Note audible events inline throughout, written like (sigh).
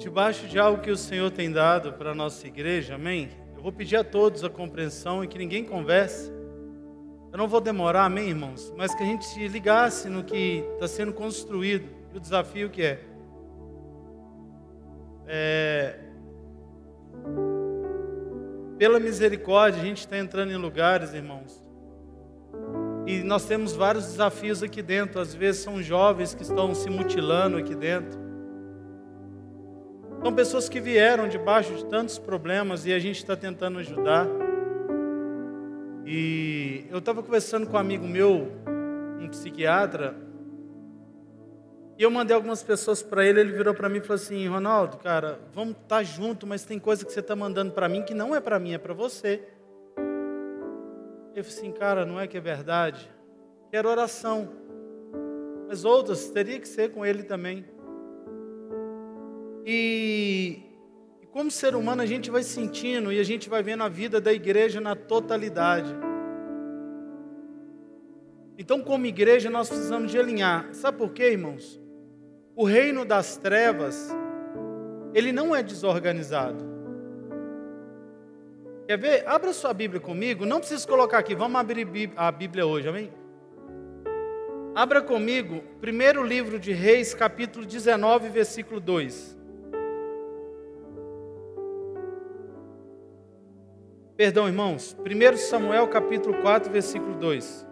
debaixo de algo que o Senhor tem dado para a nossa igreja, amém? Eu vou pedir a todos a compreensão e que ninguém converse. Eu não vou demorar, amém, irmãos? Mas que a gente se ligasse no que está sendo construído e o desafio que é. é... Pela misericórdia, a gente está entrando em lugares, irmãos, e nós temos vários desafios aqui dentro. Às vezes são jovens que estão se mutilando aqui dentro. São pessoas que vieram debaixo de tantos problemas e a gente está tentando ajudar. E eu estava conversando com um amigo meu, um psiquiatra, e eu mandei algumas pessoas para ele. Ele virou para mim e falou assim: Ronaldo, cara, vamos estar tá junto, mas tem coisa que você está mandando para mim que não é para mim, é para você. Eu falei assim, cara, não é que é verdade? Quero oração. Mas outras teria que ser com ele também. E, como ser humano a gente vai sentindo e a gente vai vendo a vida da igreja na totalidade. Então, como igreja, nós precisamos de alinhar. Sabe por quê, irmãos? O reino das trevas, ele não é desorganizado. Quer ver? Abra sua Bíblia comigo. Não precisa colocar aqui. Vamos abrir a Bíblia hoje, amém? Abra comigo, primeiro livro de Reis, capítulo 19, versículo 2. Perdão, irmãos. 1 Samuel, capítulo 4, versículo 2.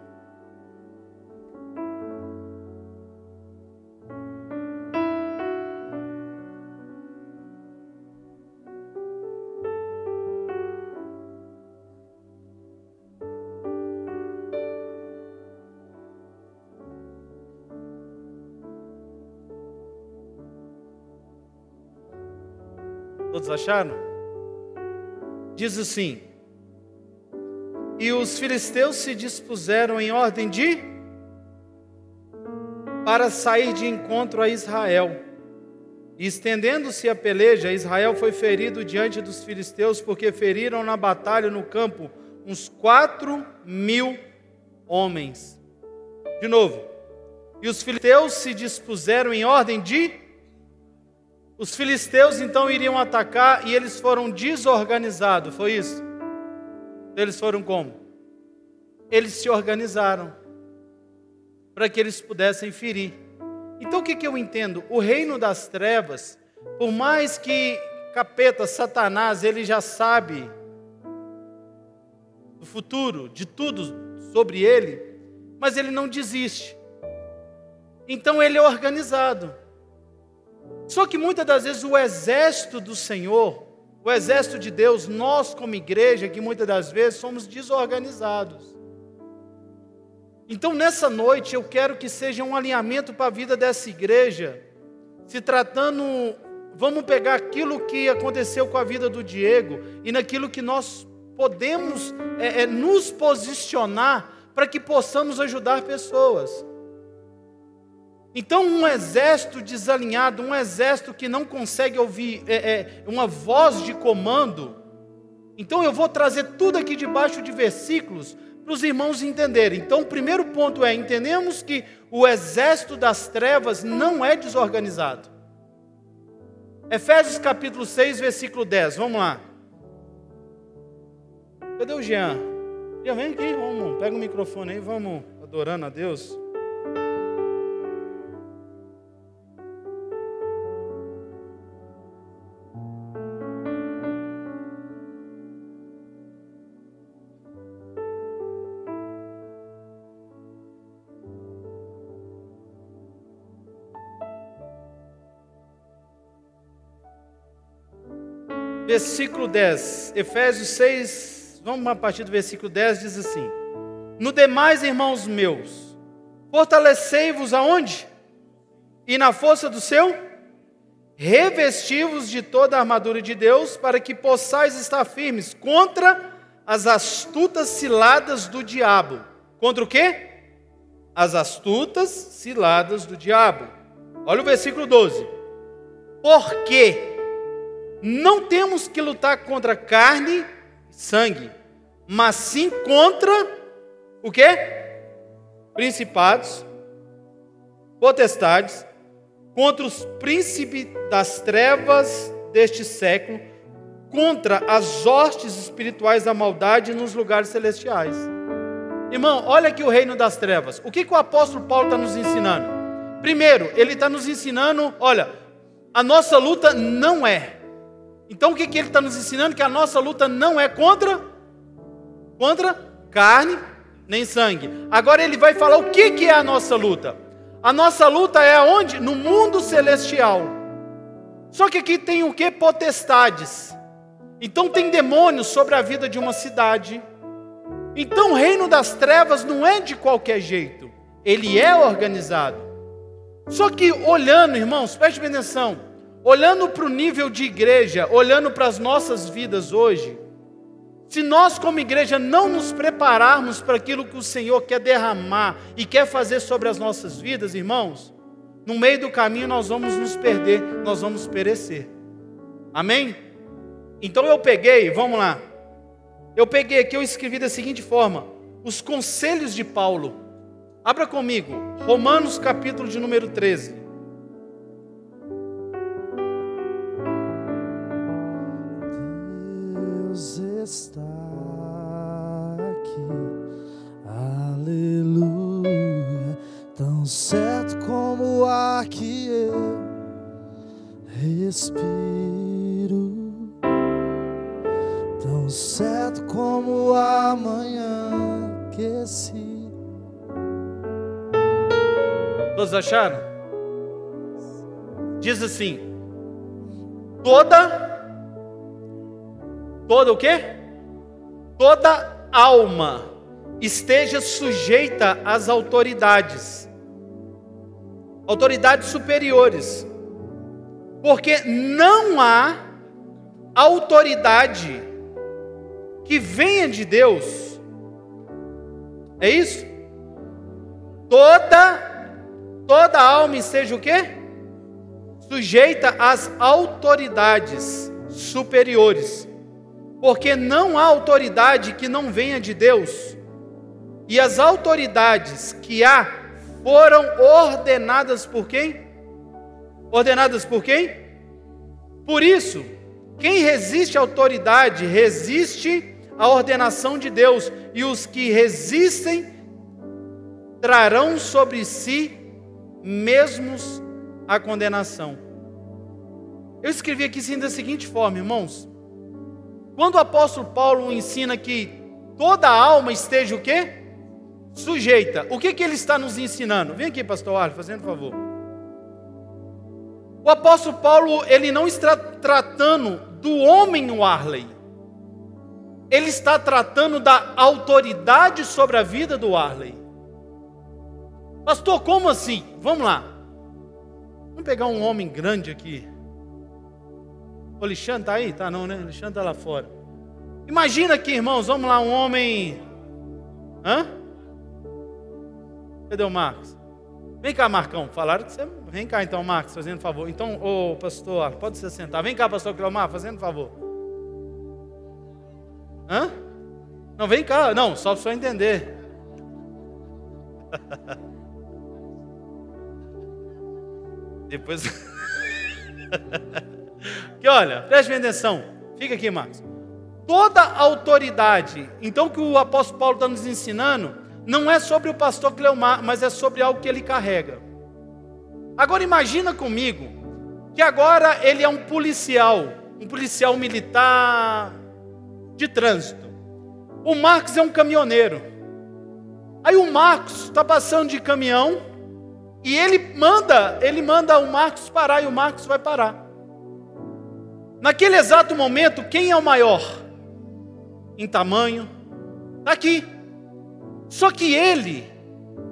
Todos acharam? Diz assim: E os filisteus se dispuseram em ordem de para sair de encontro a Israel. E estendendo-se a peleja, Israel foi ferido diante dos filisteus, porque feriram na batalha no campo uns quatro mil homens. De novo. E os filisteus se dispuseram em ordem de os filisteus então iriam atacar e eles foram desorganizados, foi isso? Eles foram como? Eles se organizaram para que eles pudessem ferir. Então o que, que eu entendo? O reino das trevas, por mais que capeta, Satanás, ele já sabe do futuro, de tudo sobre ele, mas ele não desiste. Então ele é organizado. Só que muitas das vezes o exército do Senhor, o exército de Deus, nós como igreja, que muitas das vezes somos desorganizados. Então nessa noite eu quero que seja um alinhamento para a vida dessa igreja, se tratando, vamos pegar aquilo que aconteceu com a vida do Diego e naquilo que nós podemos é, é, nos posicionar para que possamos ajudar pessoas. Então, um exército desalinhado, um exército que não consegue ouvir é, é, uma voz de comando. Então, eu vou trazer tudo aqui debaixo de versículos para os irmãos entenderem. Então, o primeiro ponto é: entendemos que o exército das trevas não é desorganizado. Efésios capítulo 6, versículo 10. Vamos lá. Cadê o Jean? Jean, vem aqui, vamos, pega o microfone aí, vamos adorando a Deus. Versículo 10, Efésios 6, vamos a partir do versículo 10, diz assim: No demais, irmãos meus, fortalecei-vos aonde? E na força do seu? Revesti-vos de toda a armadura de Deus, para que possais estar firmes contra as astutas ciladas do diabo. Contra o quê? As astutas ciladas do diabo. Olha o versículo 12. Porque não temos que lutar contra carne e sangue, mas sim contra o quê? Principados, potestades, contra os príncipes das trevas deste século, contra as hostes espirituais da maldade nos lugares celestiais. Irmão, olha aqui o reino das trevas. O que, que o apóstolo Paulo está nos ensinando? Primeiro, ele está nos ensinando, olha, a nossa luta não é. Então o que, que ele está nos ensinando? Que a nossa luta não é contra, contra carne nem sangue. Agora ele vai falar o que, que é a nossa luta. A nossa luta é onde? No mundo celestial. Só que aqui tem o que? Potestades. Então tem demônios sobre a vida de uma cidade então o reino das trevas não é de qualquer jeito, ele é organizado. Só que olhando, irmãos, preste atenção, olhando para o nível de igreja, olhando para as nossas vidas hoje, se nós, como igreja, não nos prepararmos para aquilo que o Senhor quer derramar e quer fazer sobre as nossas vidas, irmãos, no meio do caminho nós vamos nos perder, nós vamos perecer. Amém? Então eu peguei, vamos lá, eu peguei aqui, eu escrevi da seguinte forma: os conselhos de Paulo. Abra comigo, Romanos capítulo de número 13. Está aqui, aleluia, tão certo como ar que eu respiro tão certo como amanhã que se. Todos acharam? Diz assim: toda, toda o quê? Toda alma esteja sujeita às autoridades, autoridades superiores, porque não há autoridade que venha de Deus. É isso? Toda toda alma esteja o quê? Sujeita às autoridades superiores. Porque não há autoridade que não venha de Deus. E as autoridades que há foram ordenadas por quem? Ordenadas por quem? Por isso, quem resiste à autoridade resiste a ordenação de Deus, e os que resistem trarão sobre si mesmos a condenação. Eu escrevi aqui assim da seguinte forma, irmãos. Quando o apóstolo Paulo ensina que toda alma esteja o quê? Sujeita. O que, que ele está nos ensinando? Vem aqui, pastor Arley, fazendo favor. O apóstolo Paulo, ele não está tratando do homem no Arley ele está tratando da autoridade sobre a vida do Arley. Pastor, como assim? Vamos lá. Vamos pegar um homem grande aqui. O Alexandre está aí? Tá não, né? O Alexandre está lá fora. Imagina aqui, irmãos, vamos lá, um homem. Hã? Cadê o Marcos? Vem cá, Marcão. Falaram que você. Vem cá então, Marcos, fazendo favor. Então, ô pastor, pode se sentar. Vem cá, pastor Cleomar, fazendo favor. Hã? Não, vem cá. Não, só para só entender. (laughs) Depois. (laughs) que olha, preste atenção. Fica aqui, Marcos. Toda autoridade, então, que o apóstolo Paulo está nos ensinando, não é sobre o pastor Cleomar, mas é sobre algo que ele carrega. Agora imagina comigo que agora ele é um policial, um policial militar, de trânsito. O Marcos é um caminhoneiro. Aí o Marcos está passando de caminhão e ele manda, ele manda o Marcos parar e o Marcos vai parar. Naquele exato momento, quem é o maior? Em tamanho? Está aqui. Só que ele,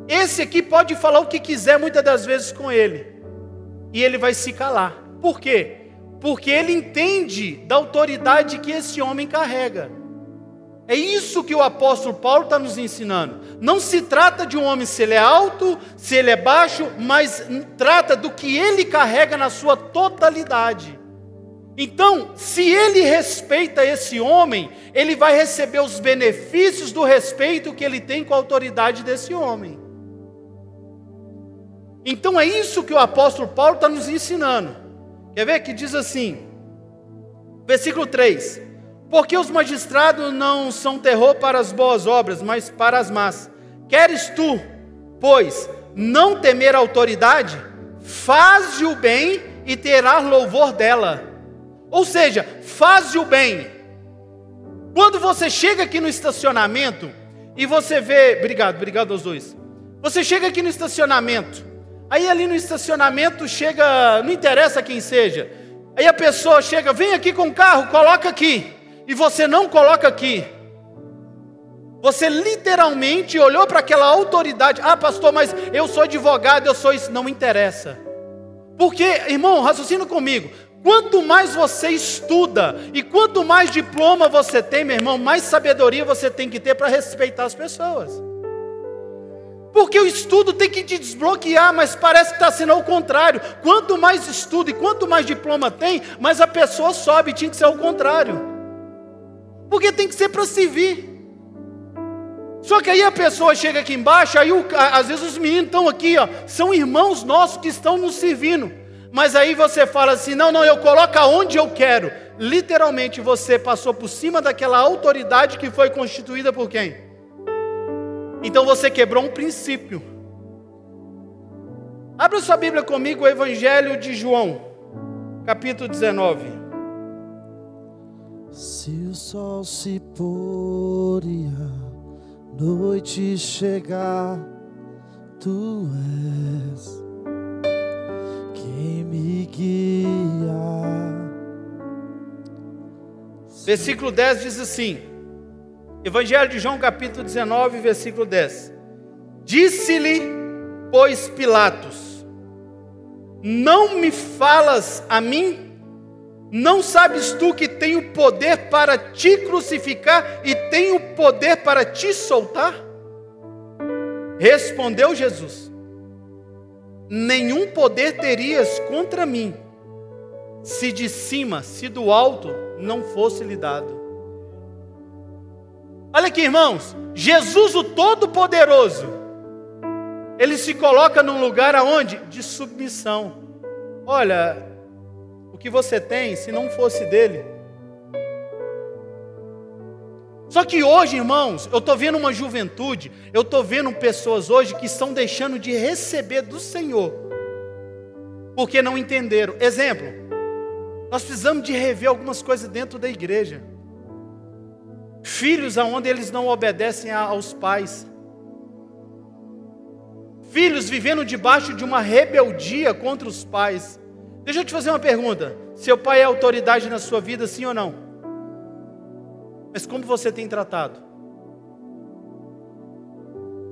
esse aqui pode falar o que quiser muitas das vezes com ele. E ele vai se calar. Por quê? porque ele entende da autoridade que esse homem carrega. É isso que o apóstolo Paulo está nos ensinando. Não se trata de um homem se ele é alto, se ele é baixo, mas trata do que ele carrega na sua totalidade. Então, se ele respeita esse homem, ele vai receber os benefícios do respeito que ele tem com a autoridade desse homem. Então é isso que o apóstolo Paulo está nos ensinando. Quer ver que diz assim, versículo 3: Porque os magistrados não são terror para as boas obras, mas para as más. Queres tu, pois, não temer a autoridade? Faze o bem e terás louvor dela. Ou seja, faze o bem. Quando você chega aqui no estacionamento e você vê, obrigado, obrigado aos dois. Você chega aqui no estacionamento, aí ali no estacionamento chega, não interessa quem seja, aí a pessoa chega, vem aqui com o carro, coloca aqui, e você não coloca aqui. Você literalmente olhou para aquela autoridade, ah, pastor, mas eu sou advogado, eu sou isso, não interessa. Porque, irmão, raciocina comigo. Quanto mais você estuda e quanto mais diploma você tem, meu irmão, mais sabedoria você tem que ter para respeitar as pessoas. Porque o estudo tem que te desbloquear, mas parece que está sendo ao contrário. Quanto mais estudo e quanto mais diploma tem, mais a pessoa sobe. Tinha que ser ao contrário. Porque tem que ser para servir. Só que aí a pessoa chega aqui embaixo, aí o, às vezes os meninos estão aqui, ó, são irmãos nossos que estão nos servindo. Mas aí você fala assim: não, não, eu coloco aonde eu quero. Literalmente você passou por cima daquela autoridade que foi constituída por quem? Então você quebrou um princípio. Abra sua Bíblia comigo, o Evangelho de João, capítulo 19. Se o sol se pôr e a noite chegar, tu és me. Versículo 10 diz assim: Evangelho de João, capítulo 19, versículo 10. Disse-lhe, pois, Pilatos: Não me falas a mim? Não sabes tu que tenho poder para te crucificar e tenho poder para te soltar? Respondeu Jesus: nenhum poder terias contra mim, se de cima, se do alto, não fosse lhe dado. Olha aqui, irmãos, Jesus o Todo-Poderoso, ele se coloca num lugar aonde? De submissão. Olha, o que você tem, se não fosse dele, só que hoje, irmãos, eu estou vendo uma juventude, eu estou vendo pessoas hoje que estão deixando de receber do Senhor, porque não entenderam. Exemplo, nós precisamos de rever algumas coisas dentro da igreja. Filhos aonde eles não obedecem aos pais. Filhos vivendo debaixo de uma rebeldia contra os pais. Deixa eu te fazer uma pergunta: seu pai é autoridade na sua vida, sim ou não? Mas como você tem tratado?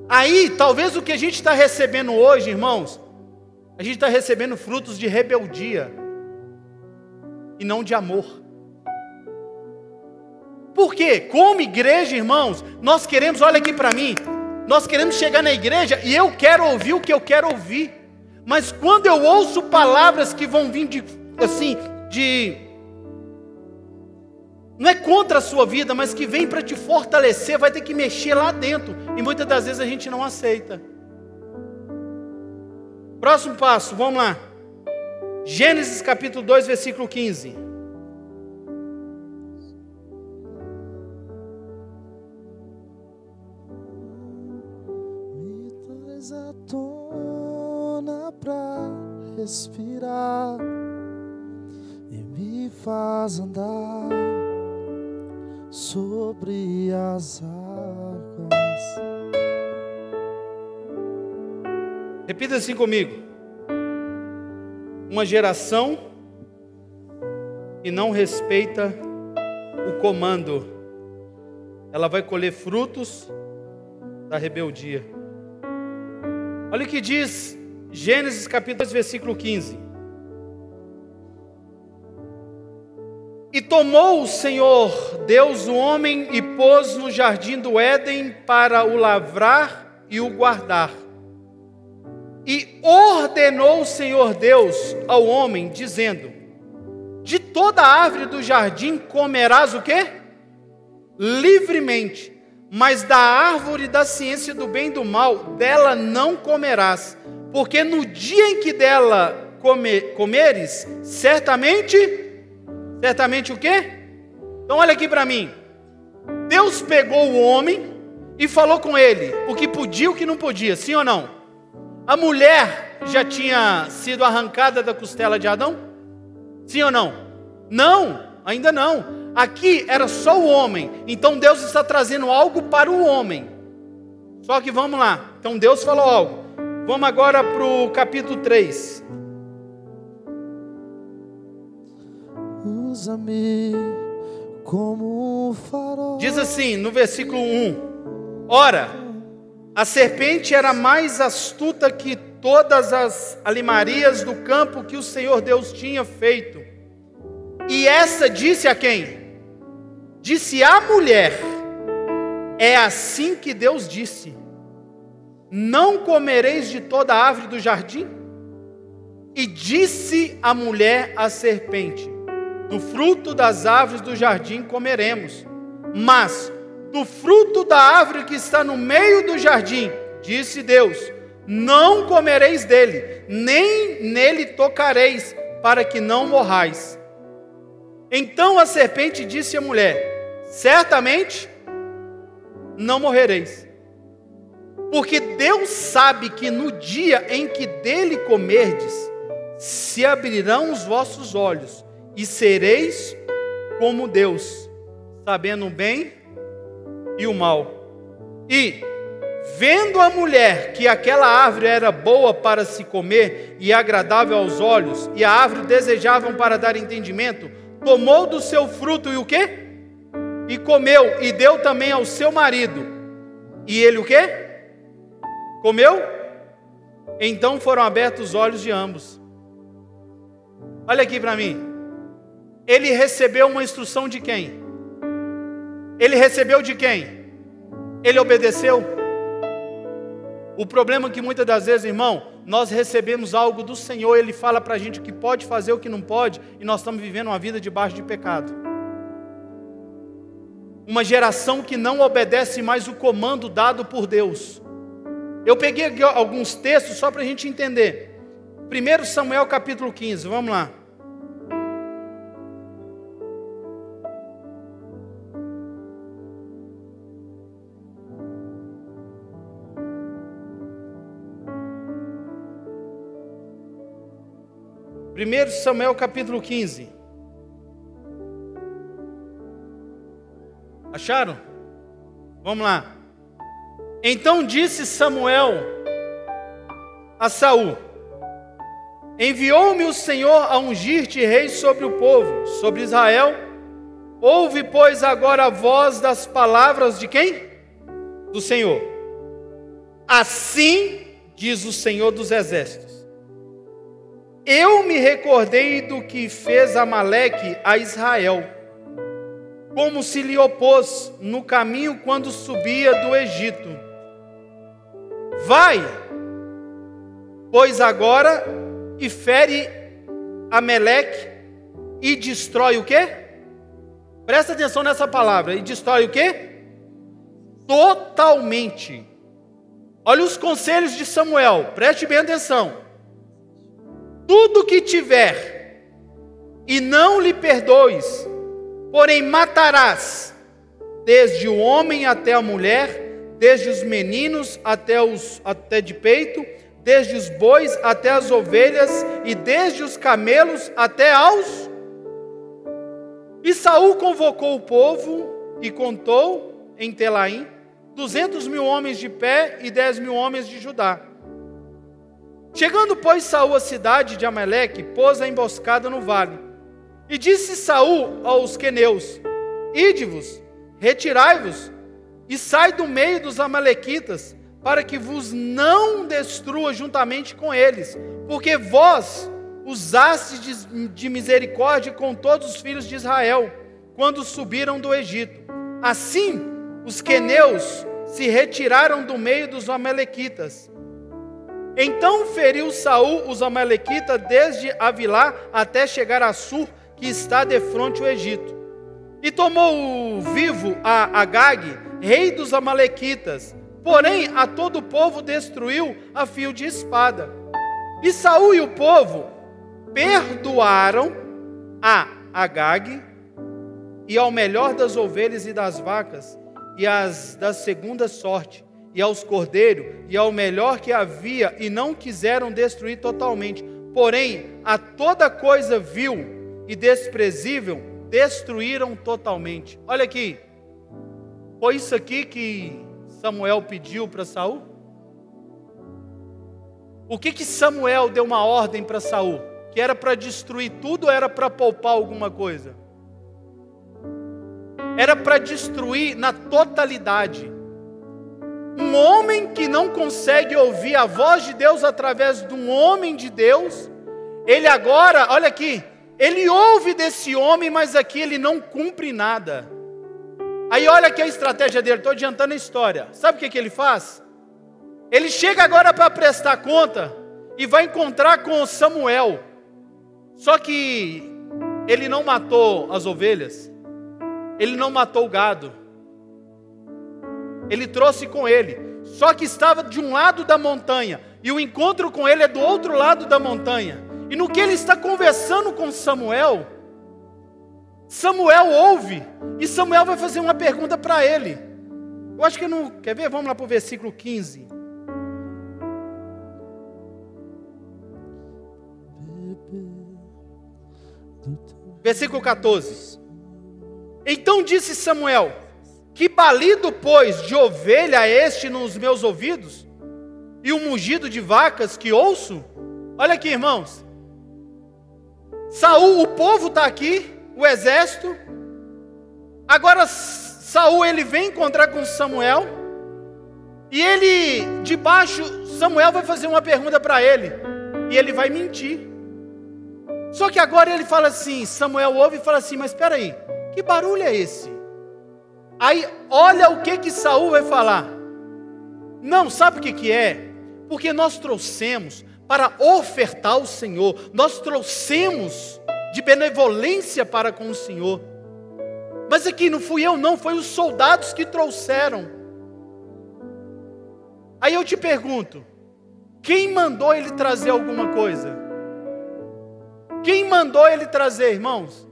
Aí, talvez o que a gente está recebendo hoje, irmãos, a gente está recebendo frutos de rebeldia e não de amor. Por quê? Como igreja, irmãos, nós queremos, olha aqui para mim, nós queremos chegar na igreja e eu quero ouvir o que eu quero ouvir. Mas quando eu ouço palavras que vão vir de assim, de não é contra a sua vida, mas que vem para te fortalecer, vai ter que mexer lá dentro. E muitas das vezes a gente não aceita. Próximo passo, vamos lá. Gênesis capítulo 2, versículo 15. Me traz à tona respirar e me faz andar sobre as águas. Repita assim comigo. Uma geração que não respeita o comando, ela vai colher frutos da rebeldia. Olha o que diz Gênesis capítulo 2, versículo 15. E tomou o Senhor Deus o homem e pôs no jardim do Éden para o lavrar e o guardar. E ordenou o Senhor Deus ao homem, dizendo: De toda árvore do jardim comerás o quê? Livremente, mas da árvore da ciência do bem e do mal, dela não comerás, porque no dia em que dela comer, comeres, certamente, certamente o quê? Então olha aqui para mim. Deus pegou o homem e falou com ele o que podia e o que não podia, sim ou não? A mulher já tinha sido arrancada da costela de Adão? Sim ou não? Não, ainda não. Aqui era só o homem. Então Deus está trazendo algo para o homem. Só que vamos lá. Então Deus falou algo. Vamos agora para o capítulo 3. Usa-me como um farol. Diz assim no versículo 1: Ora, a serpente era mais astuta que todas as alimarias do campo que o Senhor Deus tinha feito. E essa disse a quem? Disse à mulher: É assim que Deus disse: Não comereis de toda a árvore do jardim? E disse a mulher à serpente: Do fruto das árvores do jardim comeremos, mas do fruto da árvore que está no meio do jardim, disse Deus: Não comereis dele, nem nele tocareis, para que não morrais. Então a serpente disse à mulher: Certamente não morrereis. Porque Deus sabe que no dia em que dele comerdes, se abrirão os vossos olhos e sereis como Deus, sabendo o bem e o mal. E, vendo a mulher que aquela árvore era boa para se comer e agradável aos olhos, e a árvore desejavam para dar entendimento, tomou do seu fruto e o quê? E comeu, e deu também ao seu marido. E ele o quê? Comeu? Então foram abertos os olhos de ambos. Olha aqui para mim. Ele recebeu uma instrução de quem? Ele recebeu de quem? Ele obedeceu? O problema é que muitas das vezes, irmão, nós recebemos algo do Senhor, Ele fala para a gente o que pode fazer, o que não pode, e nós estamos vivendo uma vida debaixo de pecado. Uma geração que não obedece mais o comando dado por Deus. Eu peguei alguns textos só para a gente entender. 1 Samuel capítulo 15, vamos lá. 1 Samuel capítulo 15. Acharam? Vamos lá. Então disse Samuel a Saul: Enviou-me o Senhor a ungir-te rei sobre o povo, sobre Israel. Ouve, pois, agora a voz das palavras de quem? Do Senhor. Assim diz o Senhor dos exércitos eu me recordei do que fez Amaleque a Israel, como se lhe opôs no caminho quando subia do Egito. Vai, pois agora e fere Amaleque e destrói o quê? Presta atenção nessa palavra, e destrói o quê? Totalmente. Olha os conselhos de Samuel, preste bem atenção tudo que tiver, e não lhe perdoes, porém matarás, desde o homem até a mulher, desde os meninos até os até de peito, desde os bois até as ovelhas, e desde os camelos até aos. E Saul convocou o povo e contou em Telaim duzentos mil homens de pé e dez mil homens de Judá. Chegando, pois, Saul à cidade de Amaleque, pôs a emboscada no vale. E disse Saul aos queneus: Ide-vos, retirai-vos, e sai do meio dos amalequitas, para que vos não destrua juntamente com eles, porque vós usastes de misericórdia com todos os filhos de Israel, quando subiram do Egito. Assim, os queneus se retiraram do meio dos amalequitas então feriu Saul os amalequitas desde Avilá até chegar a Sur, que está de frente ao Egito. E tomou vivo a Agag, rei dos amalequitas. Porém, a todo o povo destruiu a fio de espada. E Saul e o povo perdoaram a Agag e ao melhor das ovelhas e das vacas e as da segunda sorte e aos cordeiros e ao melhor que havia e não quiseram destruir totalmente. Porém, a toda coisa vil e desprezível destruíram totalmente. Olha aqui. Foi isso aqui que Samuel pediu para Saul? O que que Samuel deu uma ordem para Saul? Que era para destruir tudo ou era para poupar alguma coisa? Era para destruir na totalidade. Um homem que não consegue ouvir a voz de Deus através de um homem de Deus, ele agora, olha aqui, ele ouve desse homem, mas aqui ele não cumpre nada. Aí olha aqui a estratégia dele, estou adiantando a história. Sabe o que, que ele faz? Ele chega agora para prestar conta e vai encontrar com Samuel. Só que ele não matou as ovelhas, ele não matou o gado, ele trouxe com ele. Só que estava de um lado da montanha e o encontro com ele é do outro lado da montanha. E no que ele está conversando com Samuel, Samuel ouve e Samuel vai fazer uma pergunta para ele. Eu acho que não. Quer ver? Vamos lá para o versículo 15. Versículo 14. Então disse Samuel: Que balido, pois, de ovelha este nos meus ouvidos? E o mugido de vacas que ouço? Olha aqui, irmãos. Saul, o povo está aqui, o exército. Agora Saul ele vem encontrar com Samuel. E ele, debaixo, Samuel vai fazer uma pergunta para ele. E ele vai mentir. Só que agora ele fala assim, Samuel ouve e fala assim, mas espera aí, que barulho é esse? Aí olha o que que Saul vai falar. Não, sabe o que que é? Porque nós trouxemos para ofertar ao Senhor, nós trouxemos de benevolência para com o Senhor. Mas aqui não fui eu, não, foi os soldados que trouxeram. Aí eu te pergunto: quem mandou ele trazer alguma coisa? Quem mandou ele trazer, irmãos?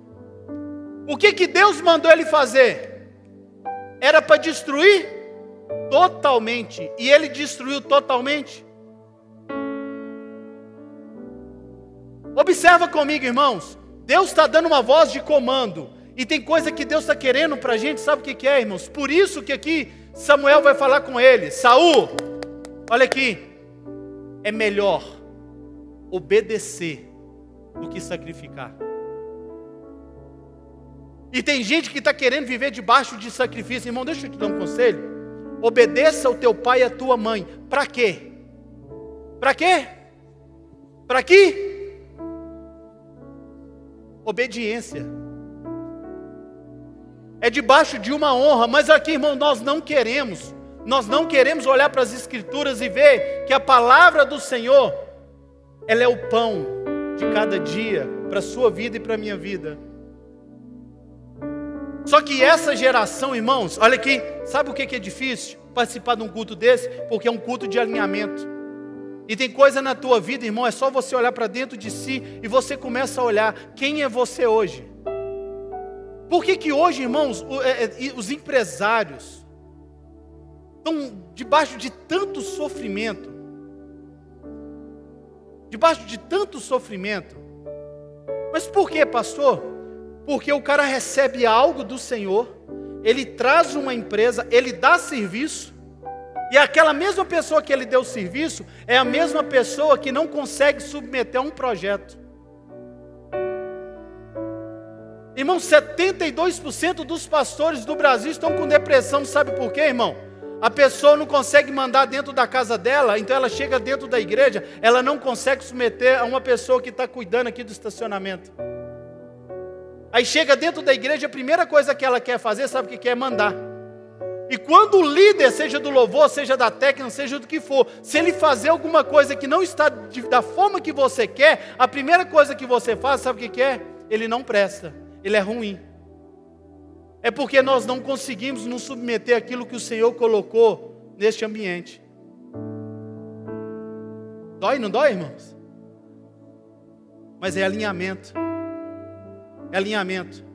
O que que Deus mandou ele fazer? Era para destruir totalmente, e ele destruiu totalmente. Observa comigo, irmãos. Deus está dando uma voz de comando. E tem coisa que Deus está querendo para a gente, sabe o que, que é, irmãos? Por isso que aqui Samuel vai falar com ele: Saul, olha aqui, é melhor obedecer do que sacrificar. E tem gente que está querendo viver debaixo de sacrifício. Irmão, deixa eu te dar um conselho. Obedeça ao teu pai e à tua mãe. Para quê? Para quê? Para quê? Obediência. É debaixo de uma honra, mas aqui, irmão, nós não queremos. Nós não queremos olhar para as escrituras e ver que a palavra do Senhor, ela é o pão de cada dia para a sua vida e para a minha vida. Só que essa geração, irmãos, olha aqui, sabe o que é difícil? Participar de um culto desse, porque é um culto de alinhamento. E tem coisa na tua vida, irmão, é só você olhar para dentro de si e você começa a olhar quem é você hoje. Por que, que hoje, irmãos, é, é, os empresários estão debaixo de tanto sofrimento? Debaixo de tanto sofrimento. Mas por que, pastor? Porque o cara recebe algo do Senhor, ele traz uma empresa, ele dá serviço, e aquela mesma pessoa que ele deu serviço é a mesma pessoa que não consegue submeter a um projeto. Irmão, 72% dos pastores do Brasil estão com depressão, sabe por quê, irmão? A pessoa não consegue mandar dentro da casa dela, então ela chega dentro da igreja, ela não consegue submeter a uma pessoa que está cuidando aqui do estacionamento. Aí chega dentro da igreja, a primeira coisa que ela quer fazer, sabe o que quer? É mandar. E quando o líder, seja do louvor, seja da técnica, seja do que for, se ele fazer alguma coisa que não está de, da forma que você quer, a primeira coisa que você faz, sabe o que, é? Ele não presta, ele é ruim. É porque nós não conseguimos nos submeter àquilo que o Senhor colocou neste ambiente. Dói, não dói, irmãos? mas é alinhamento. É alinhamento.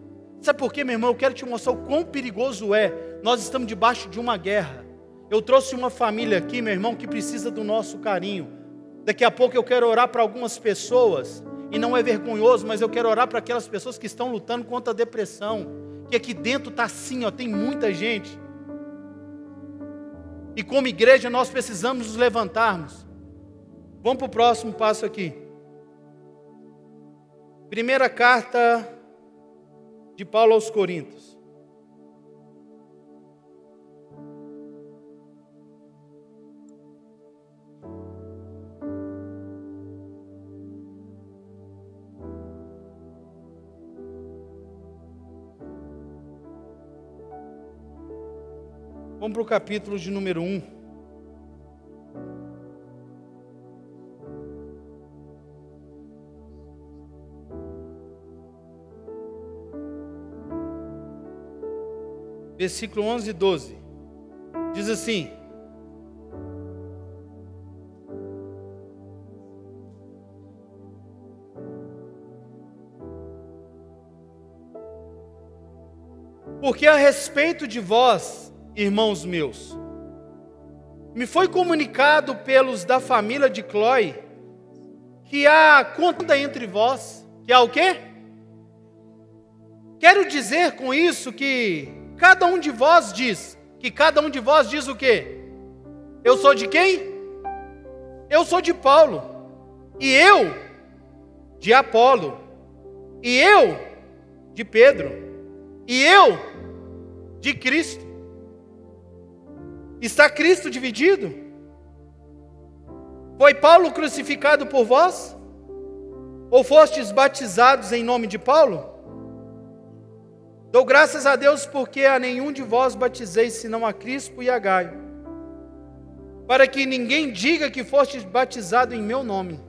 Sabe por quê, meu irmão? Eu quero te mostrar o quão perigoso é. Nós estamos debaixo de uma guerra. Eu trouxe uma família aqui, meu irmão, que precisa do nosso carinho. Daqui a pouco eu quero orar para algumas pessoas, e não é vergonhoso, mas eu quero orar para aquelas pessoas que estão lutando contra a depressão, que aqui dentro está assim, ó, tem muita gente. E como igreja nós precisamos nos levantarmos. Vamos para o próximo passo aqui. Primeira carta de Paulo aos Coríntios. Vamos para o capítulo de número 1. Versículo 11 e 12. Diz assim: Porque a respeito de vós, irmãos meus, me foi comunicado pelos da família de Clói que há conta entre vós, que há o quê? Quero dizer com isso que Cada um de vós diz, que cada um de vós diz o quê? Eu sou de quem? Eu sou de Paulo. E eu de Apolo. E eu de Pedro. E eu de Cristo. Está Cristo dividido? Foi Paulo crucificado por vós? Ou fostes batizados em nome de Paulo? Dou graças a Deus porque a nenhum de vós batizei senão a Crispo e a Gaio, para que ninguém diga que foste batizado em meu nome.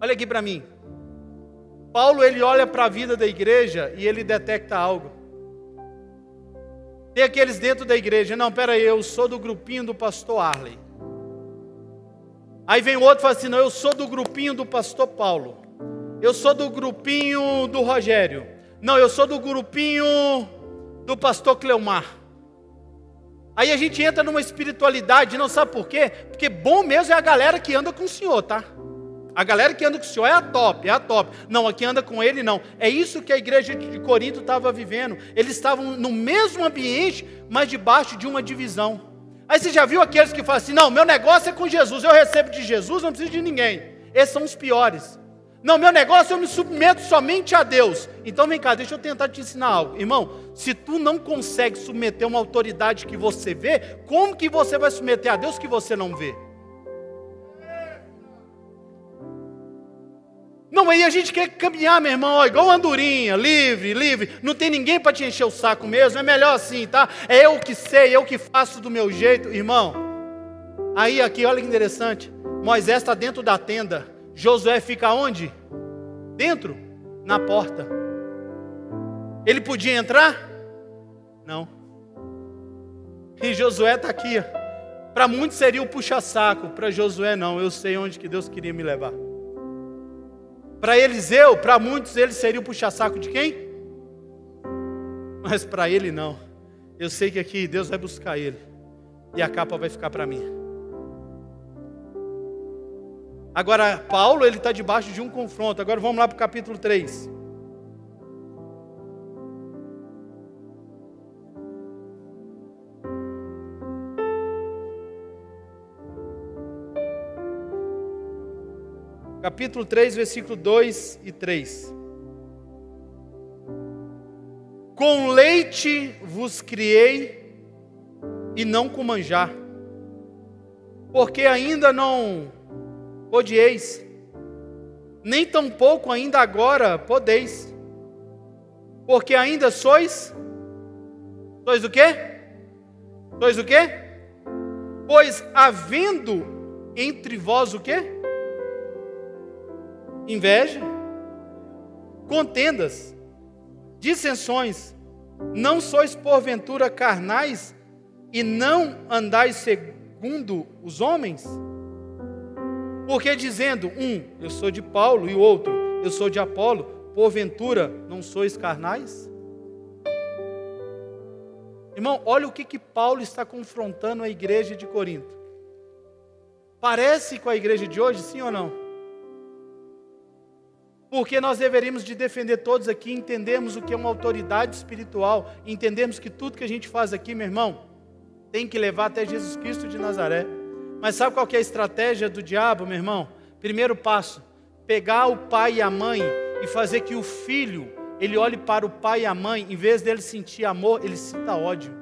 Olha aqui para mim. Paulo ele olha para a vida da igreja e ele detecta algo. Tem aqueles dentro da igreja, não, peraí, eu sou do grupinho do pastor Arley. Aí vem o outro e fala assim: não, eu sou do grupinho do pastor Paulo. Eu sou do grupinho do Rogério. Não, eu sou do grupinho do pastor Cleomar. Aí a gente entra numa espiritualidade, não sabe por quê? Porque bom mesmo é a galera que anda com o Senhor, tá? A galera que anda com o Senhor é a top, é a top. Não, a que anda com ele não. É isso que a igreja de Corinto estava vivendo. Eles estavam no mesmo ambiente, mas debaixo de uma divisão. Aí você já viu aqueles que falam assim: não, meu negócio é com Jesus, eu recebo de Jesus, não preciso de ninguém. Esses são os piores. Não, meu negócio eu me submeto somente a Deus. Então vem cá, deixa eu tentar te ensinar algo. Irmão, se tu não consegue submeter uma autoridade que você vê, como que você vai submeter a Deus que você não vê? Não, aí a gente quer caminhar, meu irmão, ó, igual andorinha, livre, livre. Não tem ninguém para te encher o saco mesmo. É melhor assim, tá? É eu que sei, eu que faço do meu jeito, irmão. Aí aqui, olha que interessante. Moisés está dentro da tenda. Josué fica onde? Dentro, na porta. Ele podia entrar? Não. E Josué está aqui. Para muitos seria o puxa-saco, para Josué não. Eu sei onde que Deus queria me levar. Para Eliseu, para muitos ele seria o puxa-saco de quem? Mas para ele não. Eu sei que aqui Deus vai buscar ele. E a capa vai ficar para mim. Agora, Paulo, ele está debaixo de um confronto. Agora vamos lá para o capítulo 3. Capítulo 3, versículo 2 e 3. Com leite vos criei e não com manjar, porque ainda não podieis, nem tampouco ainda agora podeis, porque ainda sois, sois o quê? Sois o quê? Pois havendo entre vós o quê? Inveja, contendas, dissensões, não sois porventura carnais e não andais segundo os homens? Porque dizendo, um, eu sou de Paulo, e o outro, eu sou de Apolo, porventura não sois carnais? Irmão, olha o que, que Paulo está confrontando a igreja de Corinto. Parece com a igreja de hoje, sim ou não? Porque nós deveríamos de defender todos aqui, entendermos o que é uma autoridade espiritual, entendermos que tudo que a gente faz aqui, meu irmão, tem que levar até Jesus Cristo de Nazaré. Mas sabe qual é a estratégia do diabo, meu irmão? Primeiro passo, pegar o pai e a mãe e fazer que o filho, ele olhe para o pai e a mãe, em vez dele sentir amor, ele sinta ódio.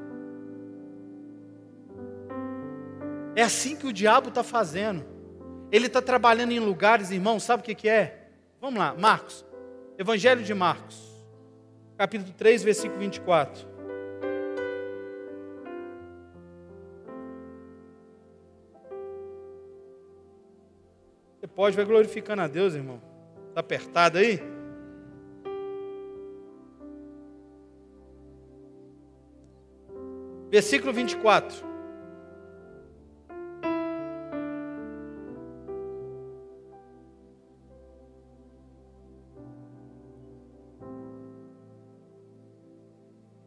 É assim que o diabo está fazendo. Ele está trabalhando em lugares, irmão, sabe o que, que é? Vamos lá, Marcos, Evangelho de Marcos, capítulo 3, versículo 24. Pode, vai glorificando a Deus, irmão. Está apertado aí? Versículo 24.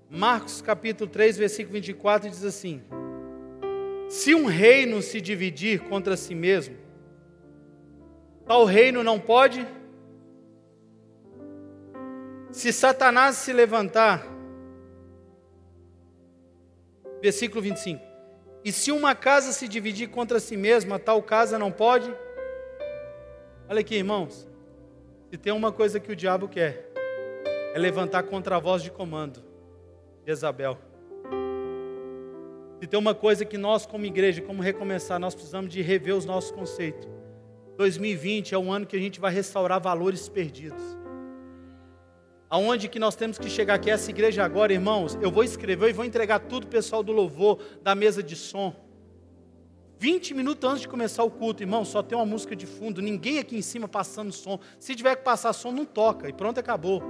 Marcos capítulo 3, versículo 24 diz assim: Se um reino se dividir contra si mesmo, tal reino não pode. Se Satanás se levantar, versículo 25: E se uma casa se dividir contra si mesma, tal casa não pode. Olha aqui, irmãos. Se tem uma coisa que o diabo quer, é levantar contra a voz de comando de Isabel. Se tem uma coisa que nós, como igreja, como recomeçar, nós precisamos de rever os nossos conceitos. 2020 é um ano que a gente vai restaurar valores perdidos. Aonde que nós temos que chegar aqui, essa igreja agora, irmãos, eu vou escrever e vou entregar tudo pessoal do louvor, da mesa de som. 20 minutos antes de começar o culto, irmão, só tem uma música de fundo, ninguém aqui em cima passando som. Se tiver que passar som, não toca, e pronto, acabou.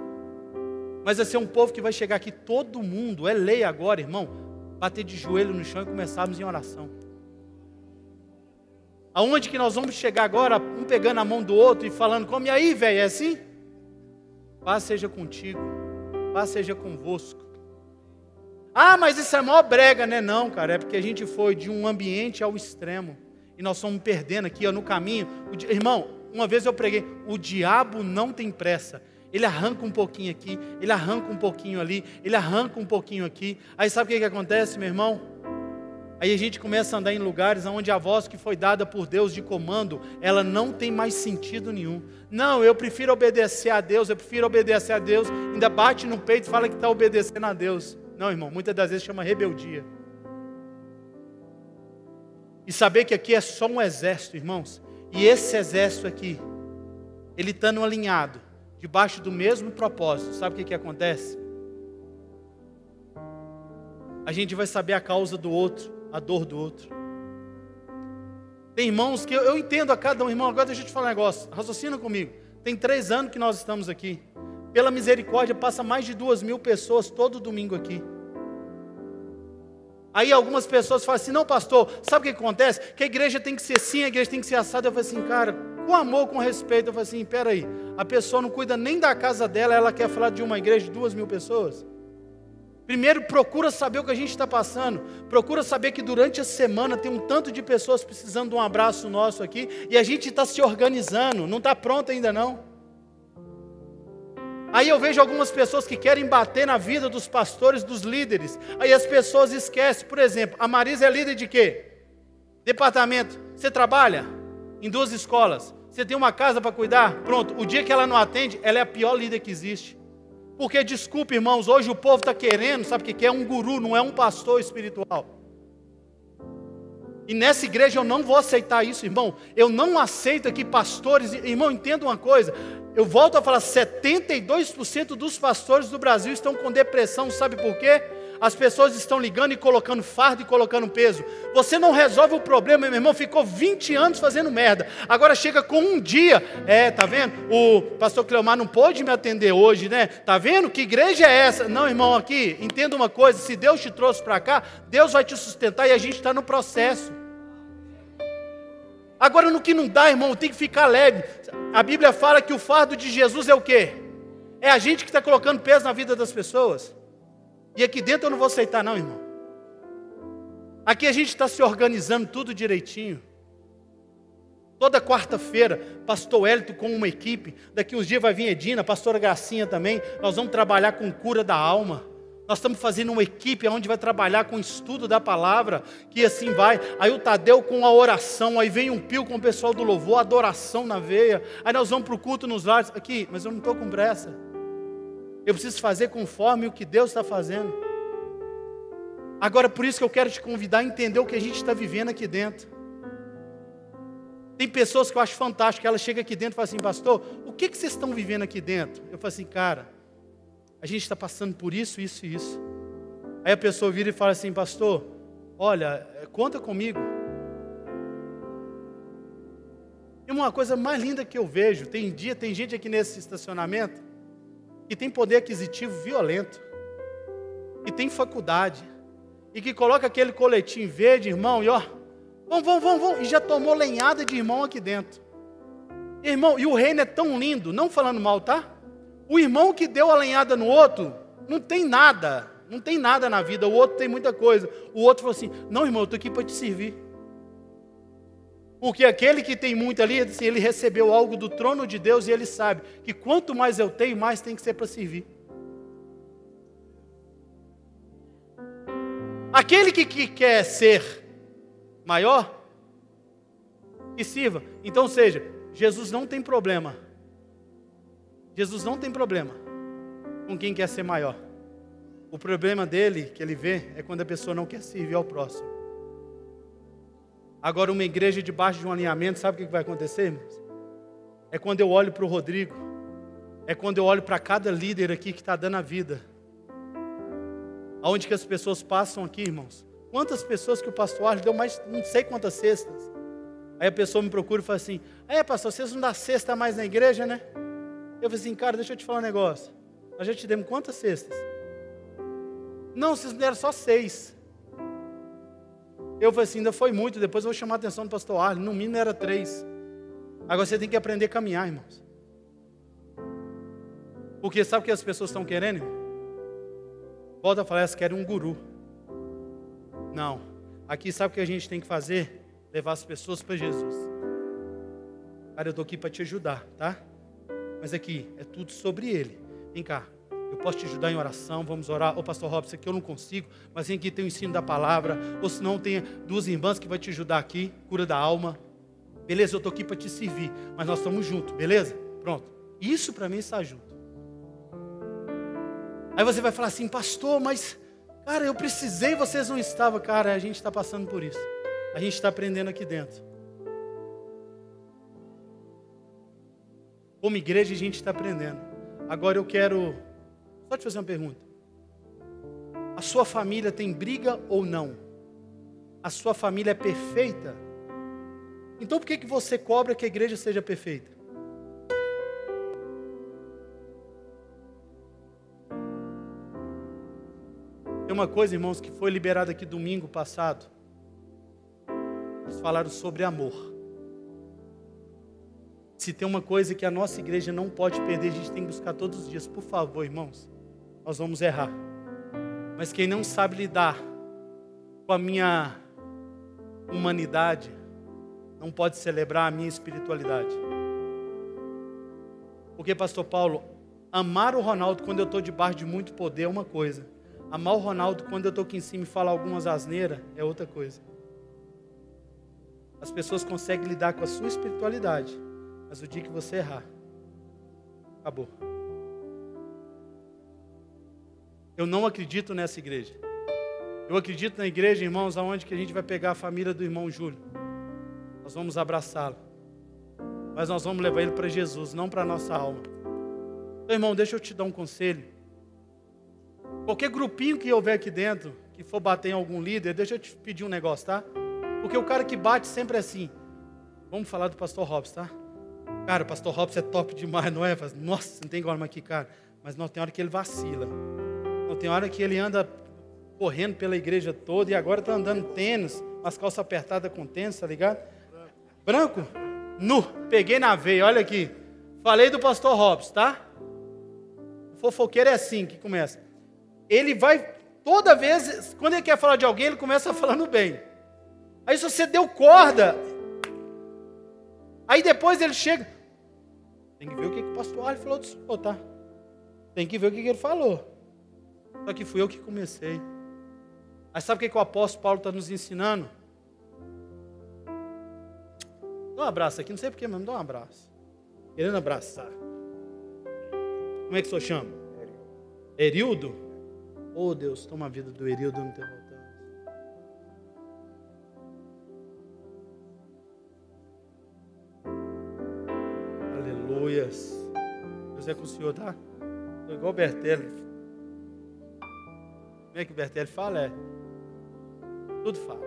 Mas vai ser um povo que vai chegar aqui, todo mundo, é lei agora, irmão, bater de joelho no chão e começarmos em oração. Aonde que nós vamos chegar agora, um pegando a mão do outro e falando, como e aí, velho, é assim? Paz seja contigo, paz seja convosco. Ah, mas isso é mó brega, né? Não, cara, é porque a gente foi de um ambiente ao extremo. E nós estamos perdendo aqui ó, no caminho. O, irmão, uma vez eu preguei, o diabo não tem pressa. Ele arranca um pouquinho aqui, ele arranca um pouquinho ali, ele arranca um pouquinho aqui. Aí sabe o que, que acontece, meu irmão? Aí a gente começa a andar em lugares onde a voz que foi dada por Deus de comando, ela não tem mais sentido nenhum. Não, eu prefiro obedecer a Deus, eu prefiro obedecer a Deus, ainda bate no peito e fala que está obedecendo a Deus. Não, irmão, muitas das vezes chama rebeldia. E saber que aqui é só um exército, irmãos, e esse exército aqui, ele estando alinhado, debaixo do mesmo propósito, sabe o que, que acontece? A gente vai saber a causa do outro, a dor do outro. Tem irmãos que eu, eu entendo a cada um, irmão, agora deixa eu te falar um negócio, raciocina comigo. Tem três anos que nós estamos aqui. Pela misericórdia, passa mais de duas mil pessoas todo domingo aqui. Aí algumas pessoas falam assim, não pastor, sabe o que acontece? Que a igreja tem que ser assim, a igreja tem que ser assada. Eu falo assim, cara, com amor, com respeito, eu falo assim, peraí, a pessoa não cuida nem da casa dela, ela quer falar de uma igreja de duas mil pessoas? Primeiro, procura saber o que a gente está passando. Procura saber que durante a semana tem um tanto de pessoas precisando de um abraço nosso aqui e a gente está se organizando. Não está pronto ainda não. Aí eu vejo algumas pessoas que querem bater na vida dos pastores, dos líderes. Aí as pessoas esquecem. Por exemplo, a Marisa é líder de quê? Departamento. Você trabalha em duas escolas. Você tem uma casa para cuidar. Pronto. O dia que ela não atende, ela é a pior líder que existe. Porque, desculpe, irmãos, hoje o povo está querendo, sabe o que é? Um guru, não é um pastor espiritual. E nessa igreja eu não vou aceitar isso, irmão. Eu não aceito aqui pastores. Irmão, entenda uma coisa. Eu volto a falar: 72% dos pastores do Brasil estão com depressão, sabe por quê? As pessoas estão ligando e colocando fardo e colocando peso. Você não resolve o problema, meu irmão. Ficou 20 anos fazendo merda. Agora chega com um dia. É, tá vendo? O pastor Cleomar não pôde me atender hoje, né? Tá vendo? Que igreja é essa? Não, irmão, aqui, entenda uma coisa: se Deus te trouxe para cá, Deus vai te sustentar e a gente está no processo. Agora, no que não dá, irmão, tem que ficar leve. A Bíblia fala que o fardo de Jesus é o quê? É a gente que está colocando peso na vida das pessoas. E aqui dentro eu não vou aceitar, não, irmão. Aqui a gente está se organizando tudo direitinho. Toda quarta-feira, pastor Hélito com uma equipe. Daqui uns dias vai vir Edina, pastora Gracinha também. Nós vamos trabalhar com cura da alma. Nós estamos fazendo uma equipe onde vai trabalhar com estudo da palavra, que assim vai. Aí o Tadeu com a oração, aí vem um pio com o pessoal do louvor, adoração na veia. Aí nós vamos para o culto nos lares. Aqui, mas eu não estou com pressa. Eu preciso fazer conforme o que Deus está fazendo. Agora, por isso que eu quero te convidar a entender o que a gente está vivendo aqui dentro. Tem pessoas que eu acho fantástico, elas chegam aqui dentro e falam assim, pastor, o que, que vocês estão vivendo aqui dentro? Eu falo assim, cara, a gente está passando por isso, isso e isso. Aí a pessoa vira e fala assim, pastor, olha, conta comigo. E uma coisa mais linda que eu vejo, tem dia, tem gente aqui nesse estacionamento que tem poder aquisitivo violento, que tem faculdade, e que coloca aquele coletinho verde, irmão, e ó, vamos, vamos, vamos, vamos, e já tomou lenhada de irmão aqui dentro. Irmão, e o reino é tão lindo, não falando mal, tá? O irmão que deu a lenhada no outro, não tem nada, não tem nada na vida, o outro tem muita coisa. O outro falou assim: não, irmão, eu estou aqui para te servir. Porque aquele que tem muito ali, assim, ele recebeu algo do trono de Deus e ele sabe que quanto mais eu tenho, mais tem que ser para servir. Aquele que, que quer ser maior, que sirva. Então, seja, Jesus não tem problema. Jesus não tem problema com quem quer ser maior. O problema dele, que ele vê, é quando a pessoa não quer servir ao próximo. Agora, uma igreja debaixo de um alinhamento, sabe o que vai acontecer, irmãos? É quando eu olho para o Rodrigo, é quando eu olho para cada líder aqui que está dando a vida aonde que as pessoas passam aqui, irmãos. Quantas pessoas que o pastor Arles deu mais, não sei quantas cestas. Aí a pessoa me procura e fala assim: É, pastor, vocês não dão cesta mais na igreja, né? Eu falei assim, cara, deixa eu te falar um negócio. Nós já te demos quantas cestas? Não, vocês me deram só seis. Eu falei assim, ainda foi muito, depois eu vou chamar a atenção do pastor Arlen, no mínimo era três. Agora você tem que aprender a caminhar, irmãos. Porque sabe o que as pessoas estão querendo? Volta a falar, elas querem um guru. Não. Aqui sabe o que a gente tem que fazer? Levar as pessoas para Jesus. Cara, eu estou aqui para te ajudar, tá? Mas aqui é tudo sobre Ele. Vem cá. Eu posso te ajudar em oração, vamos orar. Ô pastor Robson, aqui eu não consigo, mas vem aqui tem o ensino da palavra. Ou se não, tem duas irmãs que vai te ajudar aqui, cura da alma. Beleza, eu estou aqui para te servir, mas nós estamos juntos, beleza? Pronto. Isso para mim está junto. Aí você vai falar assim, pastor, mas, cara, eu precisei, vocês não estavam. Cara, a gente está passando por isso. A gente está aprendendo aqui dentro. Como igreja, a gente está aprendendo. Agora eu quero te fazer uma pergunta. A sua família tem briga ou não? A sua família é perfeita? Então por que, que você cobra que a igreja seja perfeita? uma coisa, irmãos, que foi liberada aqui domingo passado. Eles falaram sobre amor. Se tem uma coisa que a nossa igreja não pode perder, a gente tem que buscar todos os dias. Por favor, irmãos, nós vamos errar. Mas quem não sabe lidar com a minha humanidade, não pode celebrar a minha espiritualidade. Porque, Pastor Paulo, amar o Ronaldo quando eu estou debaixo de muito poder é uma coisa. Amar o Ronaldo quando eu estou aqui em cima e falar algumas asneiras é outra coisa. As pessoas conseguem lidar com a sua espiritualidade, mas o dia que você errar, acabou. Eu não acredito nessa igreja. Eu acredito na igreja, irmãos, aonde que a gente vai pegar a família do irmão Júlio. Nós vamos abraçá-lo. Mas nós vamos levar ele para Jesus, não para a nossa alma. Então, irmão, deixa eu te dar um conselho. Qualquer grupinho que houver aqui dentro, que for bater em algum líder, deixa eu te pedir um negócio, tá? Porque o cara que bate sempre é assim. Vamos falar do pastor Robson, tá? Cara, o pastor Robson é top demais, não é? Nossa, não tem igual aqui, cara. Mas não tem hora que ele vacila. Tem hora que ele anda correndo pela igreja toda e agora está andando tênis, as calças apertadas com tênis, tá ligado? Branco? Nu. Peguei na veia, olha aqui. Falei do pastor Robson, tá? O fofoqueiro é assim que começa. Ele vai, toda vez, quando ele quer falar de alguém, ele começa falando bem. Aí se você deu corda, aí depois ele chega. Tem que ver o que, que o pastor Ali falou do senhor, tá? Tem que ver o que, que ele falou. Só que fui eu que comecei. Aí sabe o que, que o apóstolo Paulo está nos ensinando? Dá um abraço aqui, não sei porquê, mas me dá um abraço. Querendo abraçar. Como é que o senhor chama? Erildo? Oh Deus, toma a vida do Erildo no teu voltando. Aleluias. Deus é com o senhor, tá? Estou igual o Bertelli. Como é que Bertelli fala? É. Tudo fala.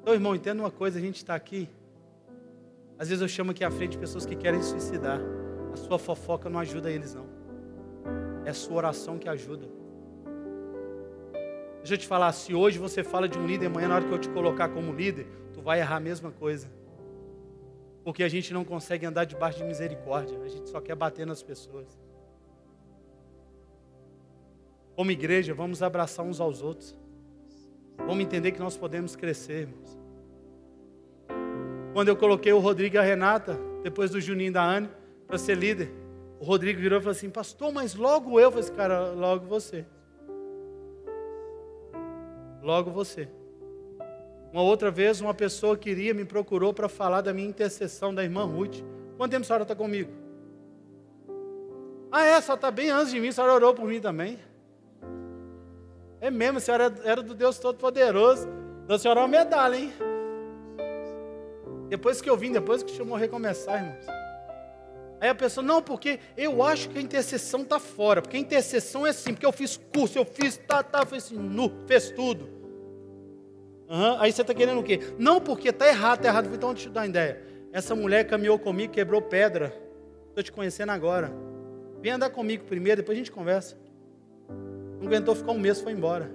Então, irmão, entenda uma coisa, a gente está aqui. Às vezes eu chamo aqui à frente pessoas que querem suicidar. A sua fofoca não ajuda eles, não. É a sua oração que ajuda. Deixa eu te falar, se hoje você fala de um líder, amanhã na hora que eu te colocar como líder, tu vai errar a mesma coisa. Porque a gente não consegue andar debaixo de misericórdia, a gente só quer bater nas pessoas. Como igreja, vamos abraçar uns aos outros. Vamos entender que nós podemos crescer, irmãos. Quando eu coloquei o Rodrigo e a Renata, depois do Juninho e da Anne, para ser líder, o Rodrigo virou e falou assim: Pastor, mas logo eu. Falei assim, cara, logo você. Logo você. Uma outra vez, uma pessoa queria, me procurou para falar da minha intercessão da irmã Ruth. Quanto tempo a senhora está comigo? Ah, é, a senhora está bem antes de mim, a senhora orou por mim também. É mesmo, a senhora era do Deus Todo-Poderoso. Então a senhora é uma medalha, hein? Depois que eu vim, depois que chamou recomeçar, irmãos. Aí a pessoa, não, porque eu acho que a intercessão está fora. Porque a intercessão é assim, porque eu fiz curso, eu fiz, tá, tá, foi assim, nu, fez tudo. Uhum. Aí você está querendo o quê? Não, porque está errado, está errado. Então, deixa eu te dar uma ideia. Essa mulher caminhou comigo, quebrou pedra. Estou te conhecendo agora. Vem andar comigo primeiro, depois a gente conversa. Não aguentou ficar um mês, foi embora.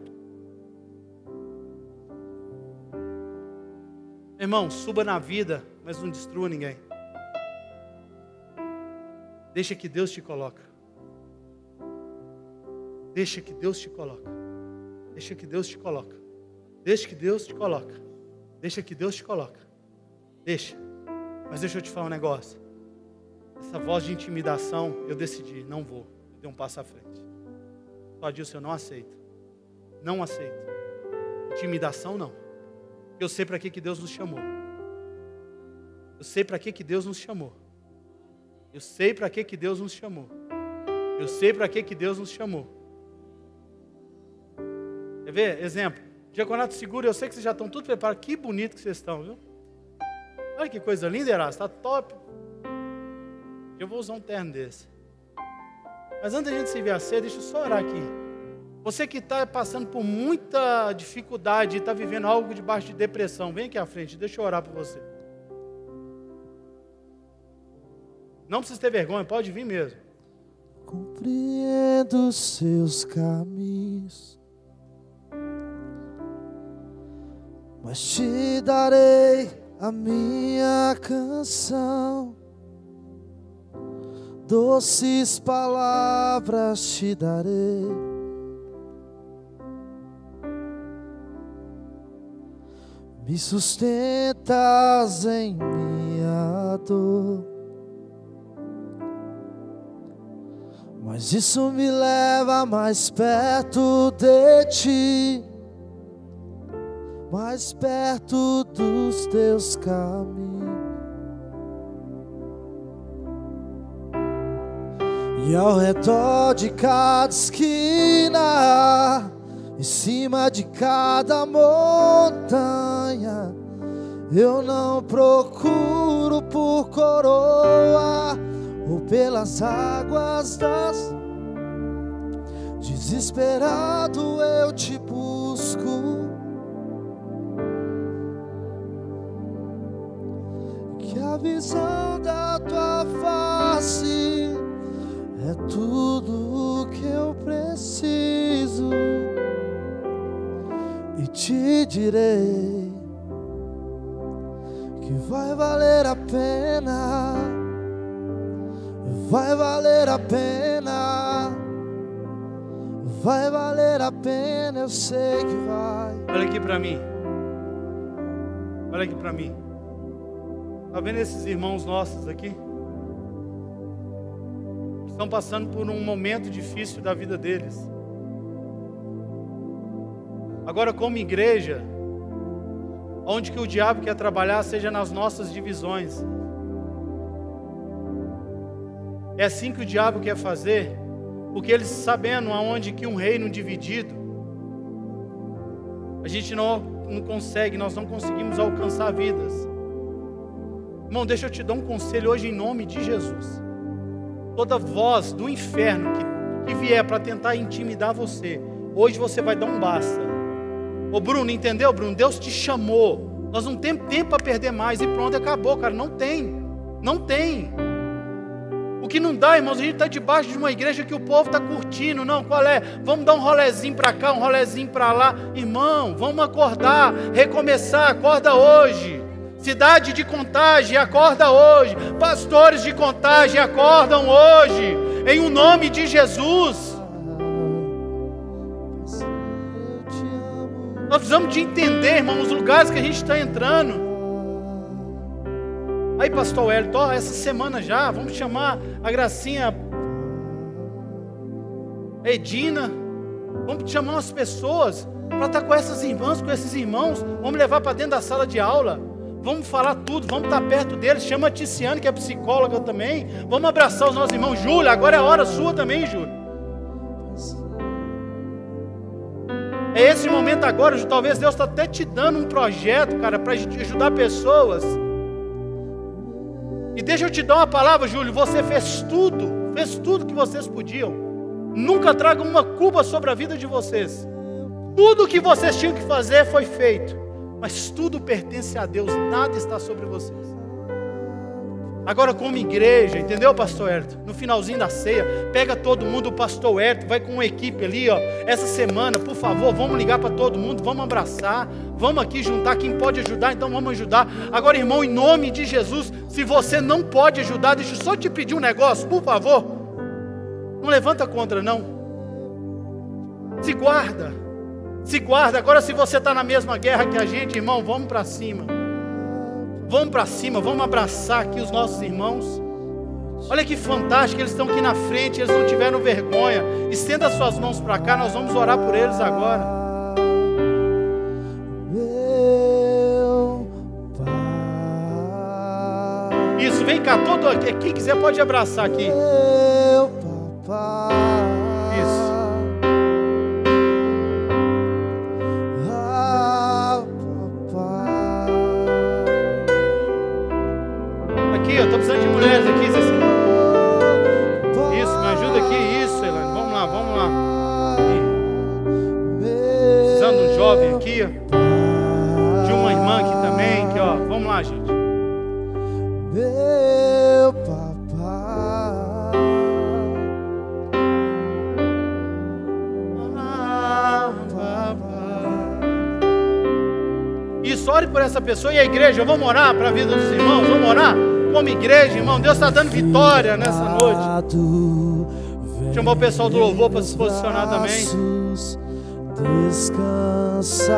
Irmão, suba na vida, mas não destrua ninguém. Deixa que Deus te coloca. Deixa que Deus te coloca. Deixa que Deus te coloca. Deixa que Deus te coloca. Deixa que Deus te coloca. Deixa. Mas deixa eu te falar um negócio. Essa voz de intimidação, eu decidi, não vou. Eu dei um passo à frente. Só eu não aceito. Não aceito. Intimidação não. Eu sei para que, que Deus nos chamou. Eu sei para que, que Deus nos chamou. Eu sei para que, que Deus nos chamou. Eu sei para que, que Deus nos chamou. Quer ver? Exemplo. Diaconato Seguro, eu sei que vocês já estão tudo preparados. Que bonito que vocês estão, viu? Olha que coisa linda, Erasmo. Está top. Eu vou usar um terno desse. Mas antes da gente se ver a ceia, deixa eu só orar aqui. Você que está passando por muita dificuldade está vivendo algo debaixo de depressão, vem aqui à frente, deixa eu orar por você. Não precisa ter vergonha, pode vir mesmo. Compreendo os seus caminhos, mas te darei a minha canção. Doces palavras te darei me sustentas em minha dor. Mas isso me leva mais perto de ti, mais perto dos teus caminhos. E ao redor de cada esquina em cima de cada montanha. Eu não procuro por coroa ou pelas águas das. Desesperado eu te busco. Que a visão da tua face é tudo o que eu preciso te direi a pena. Vai valer a pena. Vai valer a pena, eu sei que vai. Olha aqui para mim. Olha aqui para mim. Tá vendo esses irmãos nossos aqui? Estão passando por um momento difícil da vida deles. Agora, como igreja, onde que o diabo quer trabalhar seja nas nossas divisões. É assim que o diabo quer fazer porque eles sabendo aonde que um reino dividido, a gente não, não consegue, nós não conseguimos alcançar vidas. Irmão, deixa eu te dar um conselho hoje em nome de Jesus. Toda voz do inferno que, que vier para tentar intimidar você, hoje você vai dar um basta. Ô Bruno, entendeu, Bruno? Deus te chamou. Nós não temos tempo para perder mais e pronto, acabou, cara. Não tem. Não tem. O que não dá, irmãos, a gente está debaixo de uma igreja que o povo está curtindo. Não, qual é? Vamos dar um rolezinho para cá, um rolezinho para lá. Irmão, vamos acordar, recomeçar, acorda hoje. Cidade de contagem, acorda hoje. Pastores de contagem, acordam hoje. Em o um nome de Jesus. Nós precisamos de entender, irmão, os lugares que a gente está entrando. Aí, pastor ó, essa semana já, vamos chamar a Gracinha Edina, vamos chamar umas pessoas para estar tá com essas irmãs, com esses irmãos, vamos levar para dentro da sala de aula, vamos falar tudo, vamos estar tá perto deles, chama a Ticiane, que é psicóloga também, vamos abraçar os nossos irmãos, Júlia, agora é a hora sua também, Júlia. É esse momento agora, talvez Deus está até te dando um projeto, cara, para ajudar pessoas e deixa eu te dar uma palavra, Júlio. Você fez tudo, fez tudo que vocês podiam. Nunca traga uma culpa sobre a vida de vocês. Tudo que vocês tinham que fazer foi feito. Mas tudo pertence a Deus, nada está sobre vocês. Agora, como igreja, entendeu, pastor Herto? No finalzinho da ceia, pega todo mundo, o pastor Herto, vai com uma equipe ali, ó. Essa semana, por favor, vamos ligar para todo mundo, vamos abraçar, vamos aqui juntar. Quem pode ajudar, então vamos ajudar. Agora, irmão, em nome de Jesus, se você não pode ajudar, deixa eu só te pedir um negócio, por favor. Não levanta contra, não. Se guarda, se guarda. Agora, se você está na mesma guerra que a gente, irmão, vamos para cima. Vamos para cima, vamos abraçar aqui os nossos irmãos. Olha que fantástico, eles estão aqui na frente, eles não tiveram vergonha. Estenda suas mãos para cá, nós vamos orar por eles agora. Isso, vem cá, todo quem quiser pode abraçar aqui. Meu papai. Essa pessoa e a igreja, vamos orar para a vida dos irmãos, vamos orar como igreja, irmão. Deus está dando vitória nessa noite. Chamou o pessoal do louvor para se posicionar também. Descansar.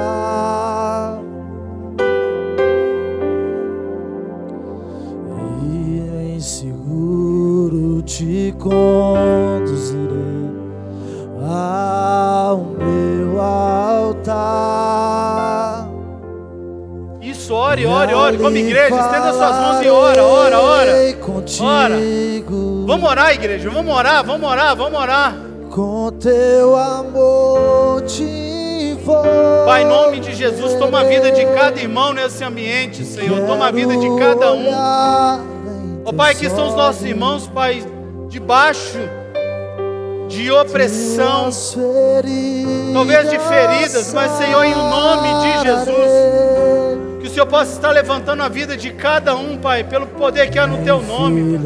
E em seguro te conduzirei ore, ore. Como igreja, estenda suas mãos e ora, ora, ora. Ora. Vamos orar, igreja. Vamos orar, vamos orar, vamos orar. Com teu amor te Pai, em nome de Jesus, toma a vida de cada irmão nesse ambiente, Senhor. Toma a vida de cada um. Ó oh, Pai, aqui estão os nossos irmãos, Pai, debaixo de opressão, talvez de feridas, mas Senhor, em nome de Jesus. Senhor possa estar levantando a vida de cada um, Pai, pelo poder que há no Teu nome.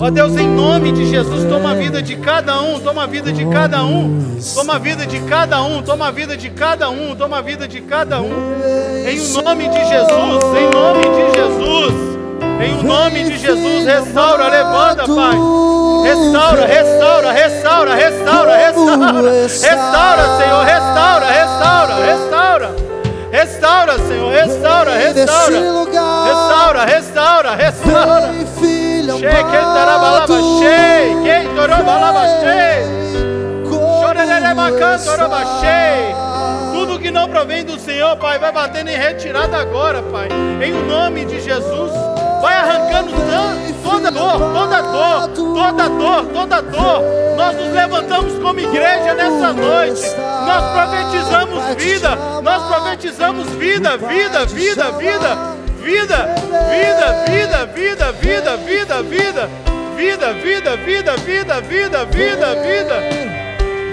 Ó Deus, em nome de Jesus, toma a vida de cada um, toma a vida de cada um, toma a vida de cada um, toma a vida de cada um, toma a vida de cada um. Em nome de Jesus, em nome de Jesus. Em o nome de Jesus, restaura, levanta, Pai. Restaura, restaura, restaura, restaura, restaura. Restaura, Senhor, restaura, restaura, restaura. Restaura, Senhor, restaura, restaura. Restaura, restaura, restaura. Cheio, quem tarabalaba, cheio, quem tarabalaba, cheio. Choreremacando, oraba, cheio. Tudo que não provém do Senhor, Pai, vai batendo em retirada agora, Pai. Em nome de Jesus. Vai arrancando toda dor, toda dor, toda dor, toda dor. Nós nos levantamos como igreja nessa noite. Nós profetizamos vida. Nós profetizamos vida, vida, vida, vida. Vida, vida, vida, vida, vida, vida, vida. Vida, vida, vida, vida, vida, vida, vida.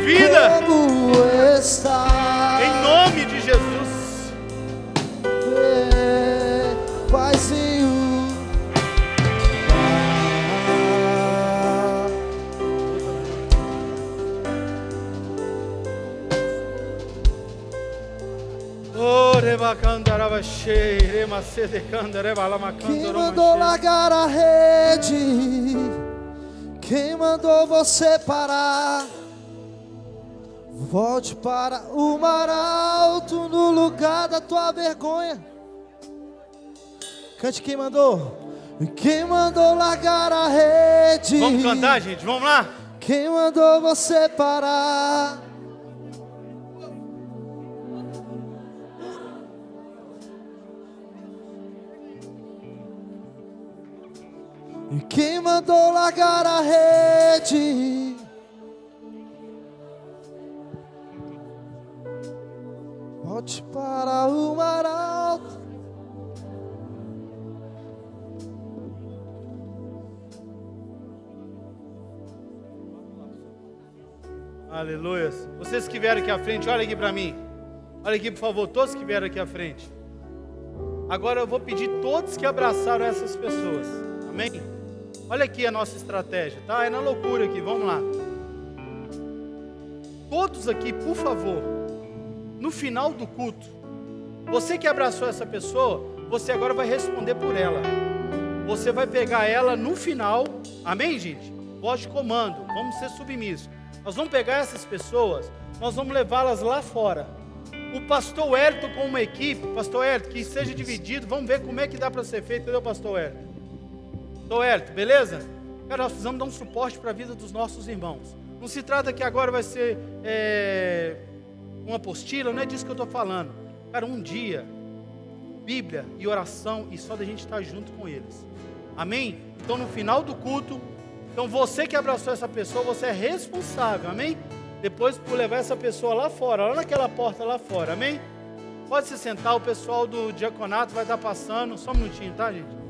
Vida. Em nome de Jesus. Paizinho. Quem mandou largar a rede? Quem mandou você parar? Volte para o mar alto no lugar da tua vergonha. Cante quem mandou. Quem mandou largar a rede? Vamos cantar, gente? Vamos lá? Quem mandou você parar? E quem mandou largar a rede? Volte para o mar alto. Aleluia. Vocês que vieram aqui à frente, olha aqui para mim. Olha aqui, por favor, todos que vieram aqui à frente. Agora eu vou pedir todos que abraçaram essas pessoas. Amém? Olha aqui a nossa estratégia, tá? É na loucura aqui, vamos lá. Todos aqui, por favor, no final do culto, você que abraçou essa pessoa, você agora vai responder por ela. Você vai pegar ela no final, amém, gente? Voz de comando, vamos ser submissos. Nós vamos pegar essas pessoas, nós vamos levá-las lá fora. O pastor Hélito com uma equipe, pastor Hélito, que seja dividido, vamos ver como é que dá para ser feito, entendeu, pastor Hélito? Pastor Hélito, beleza? Cara, nós precisamos dar um suporte para a vida dos nossos irmãos. Não se trata que agora vai ser é, uma apostila, não é disso que eu estou falando. Cara, um dia, Bíblia e oração, e só da gente estar junto com eles. Amém? Então, no final do culto, então você que abraçou essa pessoa, você é responsável, amém? Depois por levar essa pessoa lá fora, lá naquela porta lá fora, amém? Pode se sentar, o pessoal do diaconato vai estar passando, só um minutinho, tá, gente?